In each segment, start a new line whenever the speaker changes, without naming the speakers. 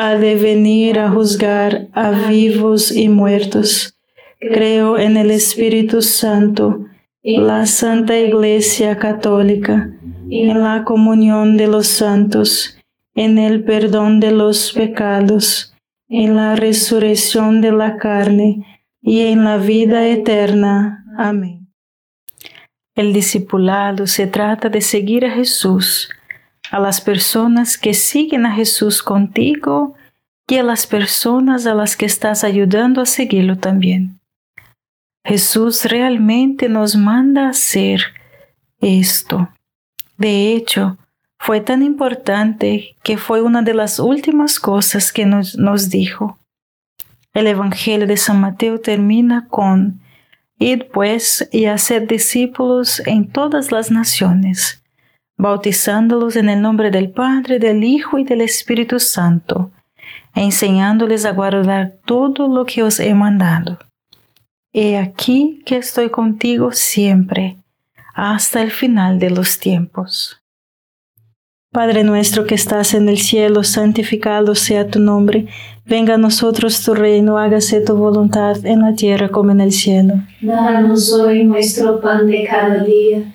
ha de venir a juzgar a vivos y muertos. Creo en el Espíritu Santo, la Santa Iglesia Católica, en la comunión de los santos, en el perdón de los pecados, en la resurrección de la carne y en la vida eterna. Amén. El discipulado se trata de seguir a Jesús a las personas que siguen a Jesús contigo y a las personas a las que estás ayudando a seguirlo también. Jesús realmente nos manda a hacer esto. De hecho, fue tan importante que fue una de las últimas cosas que nos, nos dijo. El Evangelio de San Mateo termina con, Id pues y haced discípulos en todas las naciones bautizándolos en el nombre del Padre, del Hijo y del Espíritu Santo, e enseñándoles a guardar todo lo que os he mandado. He aquí que estoy contigo siempre, hasta el final de los tiempos. Padre nuestro que estás en el cielo, santificado sea tu nombre, venga a nosotros tu reino, hágase tu voluntad en la tierra como en el cielo.
Danos hoy nuestro pan de cada día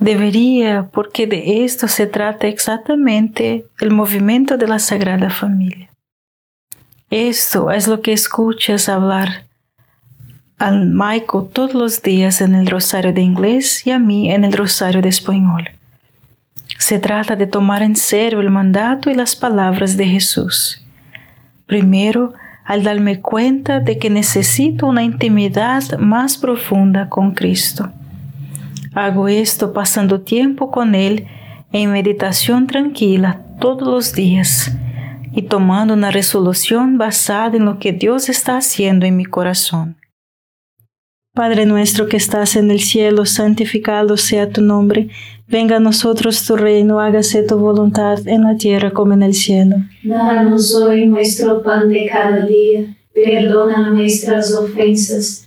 Debería, porque de esto se trata exactamente el movimiento de la Sagrada Familia. Esto es lo que escuchas hablar al Michael todos los días en el rosario de inglés y a mí en el rosario de español. Se trata de tomar en serio el mandato y las palabras de Jesús. Primero, al darme cuenta de que necesito una intimidad más profunda con Cristo. Hago esto pasando tiempo con Él en meditación tranquila todos los días y tomando una resolución basada en lo que Dios está haciendo en mi corazón. Padre nuestro que estás en el cielo, santificado sea tu nombre, venga a nosotros tu reino, hágase tu voluntad en la tierra como en el cielo.
Danos hoy nuestro pan de cada día, perdona nuestras ofensas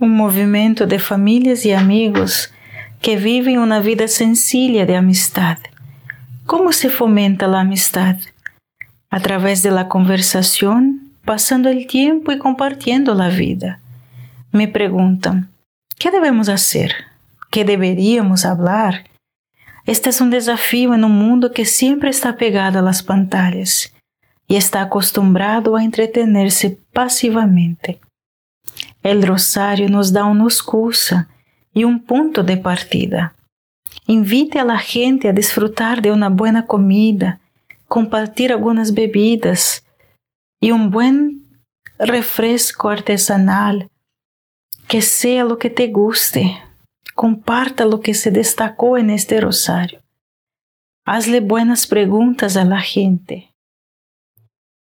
Un movimiento de familias y amigos que viven una vida sencilla de amistad. ¿Cómo se fomenta la amistad? A través de la conversación, pasando el tiempo y compartiendo la vida. Me preguntan, ¿qué debemos hacer? ¿Qué deberíamos hablar? Este es un desafío en un mundo que siempre está pegado a las pantallas y está acostumbrado a entretenerse pasivamente. El rosario nos da una excusa y un punto de partida. Invite a la gente a disfrutar de una buena comida, compartir algunas bebidas y un buen refresco artesanal, que sea lo que te guste, comparta lo que se destacó en este rosario. Hazle buenas preguntas a la gente.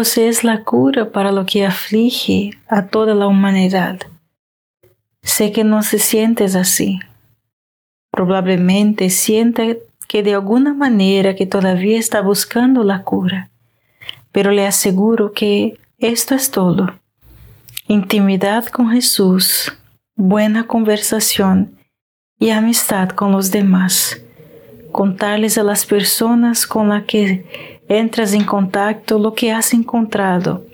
Posees la cura para lo que aflige a toda la humanidad. Sé que no se sientes así. Probablemente siente que de alguna manera que todavía está buscando la cura, pero le aseguro que esto es todo. Intimidad con Jesús, buena conversación y amistad con los demás. Contarles a las personas con las que entras em contacto lo que has encontrado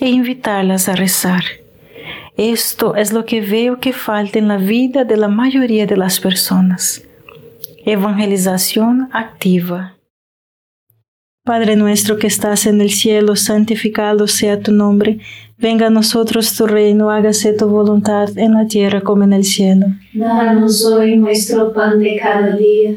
e invitarlas a rezar. Esto es lo que veo que falta en la vida de la mayoría de las personas. Evangelización activa. Padre nuestro que estás en el cielo, santificado sea tu nombre. Venga a nosotros tu reino, hágase tu voluntad en la tierra como en el cielo.
Danos hoy nuestro pan de cada día.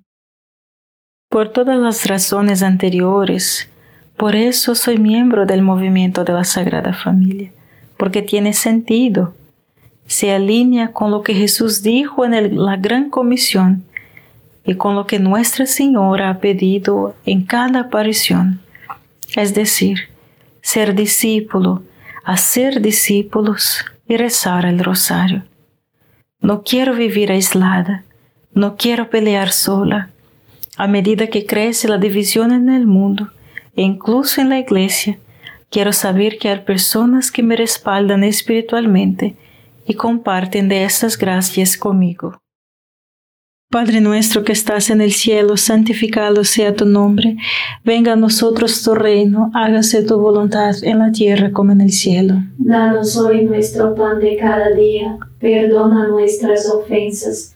Por todas las razones anteriores, Por eso soy miembro del movimiento de la Sagrada Familia, porque tiene sentido. Se alinea con lo que Jesús dijo en la Gran Comisión y con lo que Nuestra Señora ha pedido en cada aparición, es decir, ser discípulo, hacer discípulos y rezar el rosario. No quiero vivir aislada, no quiero pelear sola. A medida que crece la división en el mundo, e incluso en la iglesia, quiero saber que hay personas que me respaldan espiritualmente y comparten de estas gracias conmigo. Padre nuestro que estás en el cielo, santificado sea tu nombre, venga a nosotros tu reino, hágase tu voluntad en la tierra como en el cielo.
Danos hoy nuestro pan de cada día, perdona nuestras ofensas,